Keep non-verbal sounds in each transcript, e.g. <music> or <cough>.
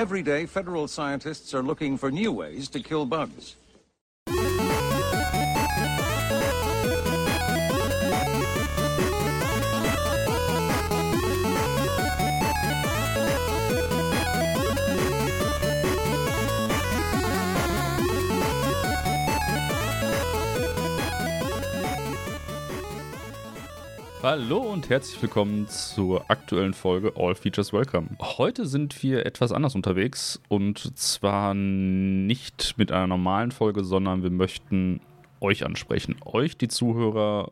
Every day, federal scientists are looking for new ways to kill bugs. Hallo und herzlich willkommen zur aktuellen Folge All Features Welcome. Heute sind wir etwas anders unterwegs und zwar nicht mit einer normalen Folge, sondern wir möchten euch ansprechen. Euch, die Zuhörer,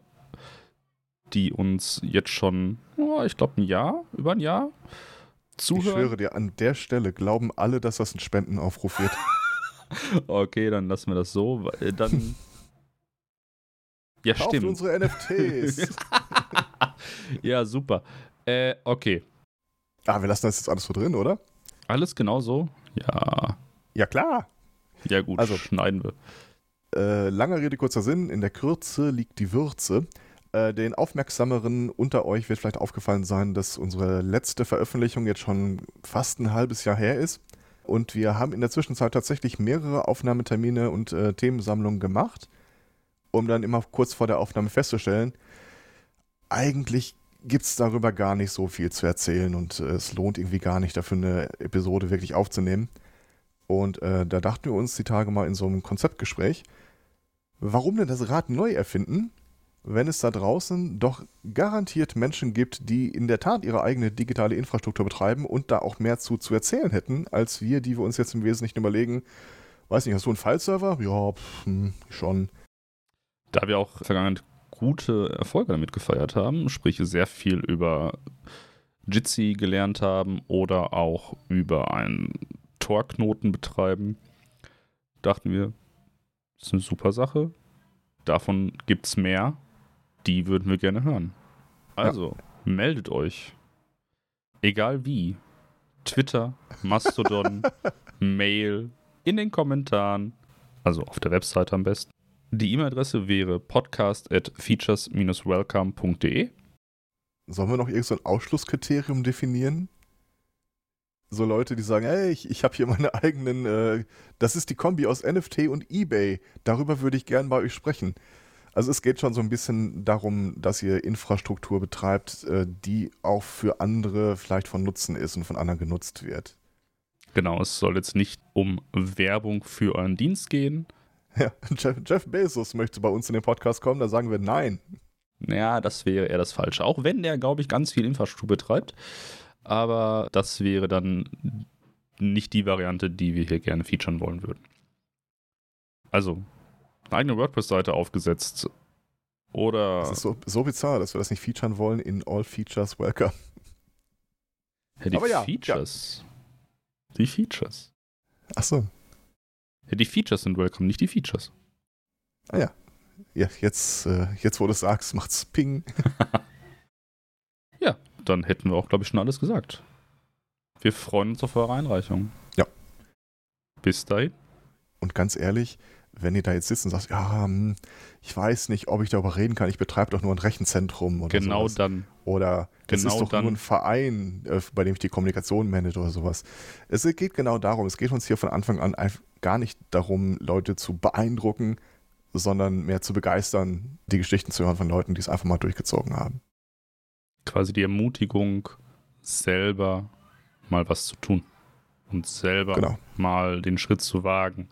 die uns jetzt schon, oh, ich glaube, ein Jahr, über ein Jahr zuhören. Ich schwöre dir, an der Stelle glauben alle, dass das ein Spendenaufruf wird. <laughs> okay, dann lassen wir das so. weil Dann. <laughs> Ja, Kauft stimmt. unsere NFTs. <laughs> <laughs> ja, super. Äh, okay. ah, wir lassen das jetzt alles so drin, oder? Alles genau so? Ja. Ja, klar. Ja, gut, Also- schneiden wir. Äh, langer Rede, kurzer Sinn. In der Kürze liegt die Würze. Äh, den Aufmerksameren unter euch wird vielleicht aufgefallen sein, dass unsere letzte Veröffentlichung jetzt schon fast ein halbes Jahr her ist. Und wir haben in der Zwischenzeit tatsächlich mehrere Aufnahmetermine und äh, Themensammlungen gemacht, um dann immer kurz vor der Aufnahme festzustellen, eigentlich gibt es darüber gar nicht so viel zu erzählen und äh, es lohnt irgendwie gar nicht, dafür eine Episode wirklich aufzunehmen. Und äh, da dachten wir uns die Tage mal in so einem Konzeptgespräch, warum denn das Rad neu erfinden, wenn es da draußen doch garantiert Menschen gibt, die in der Tat ihre eigene digitale Infrastruktur betreiben und da auch mehr zu, zu erzählen hätten, als wir, die wir uns jetzt im Wesentlichen überlegen, weiß nicht, hast du einen File-Server? Ja, pff, hm, schon. Da wir auch vergangen gute Erfolge damit gefeiert haben, sprich sehr viel über Jitsi gelernt haben oder auch über einen Tor-Knoten betreiben, dachten wir, das ist eine super Sache. Davon gibt es mehr. Die würden wir gerne hören. Also, meldet euch. Egal wie. Twitter, <laughs> Mastodon, Mail, in den Kommentaren, also auf der Webseite am besten. Die E-Mail-Adresse wäre podcast at features-welcome.de. Sollen wir noch irgend so ein Ausschlusskriterium definieren? So Leute, die sagen, hey, ich, ich habe hier meine eigenen, äh, das ist die Kombi aus NFT und eBay. Darüber würde ich gern bei euch sprechen. Also es geht schon so ein bisschen darum, dass ihr Infrastruktur betreibt, äh, die auch für andere vielleicht von Nutzen ist und von anderen genutzt wird. Genau, es soll jetzt nicht um Werbung für euren Dienst gehen. <laughs> Ja, Jeff, Jeff Bezos möchte bei uns in den Podcast kommen, da sagen wir nein. Ja, das wäre eher das Falsche. Auch wenn der, glaube ich, ganz viel Infrastruktur betreibt. Aber das wäre dann nicht die Variante, die wir hier gerne featuren wollen würden. Also, eine eigene WordPress-Seite aufgesetzt. Oder Das ist so, so bizarr, dass wir das nicht featuren wollen in All Features Welcome. ja, die aber ja, Features. Die Features. Achso, Ja, die Features sind welcome, nicht die Features. ah ja. ja jetzt, äh, jetzt, wo du es sagst, macht's Ping. <laughs> Ja, dann hätten wir auch, glaube ich, schon alles gesagt. Wir freuen uns auf eure Einreichung. Ja. Bis dahin. Und ganz ehrlich, wenn ihr da jetzt sitzt und sagt, ja, hm, ich weiß nicht, ob ich darüber reden kann, ich betreibe doch nur ein Rechenzentrum oder Genau sowas. dann. Oder es genau ist doch dann. nur ein Verein, äh, bei dem ich die Kommunikation manage oder sowas. Es geht genau darum, es geht uns hier von Anfang an gar nicht darum, Leute zu beeindrucken, sondern mehr zu begeistern, die Geschichten zu hören von Leuten, die es einfach mal durchgezogen haben. Quasi die Ermutigung, selber mal was zu tun. Und selber Genau. mal den Schritt zu wagen,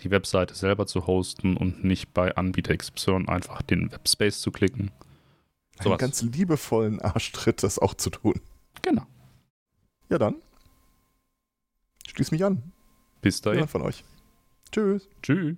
die Webseite selber zu hosten und nicht bei Anbieter XY einfach den Webspace zu klicken. Einen ganz liebevollen Arschtritt, das auch zu tun. Genau. Ja, dann. Schließ mich an. Bis dahin. Jemand von euch. Tschüss. Tschüss.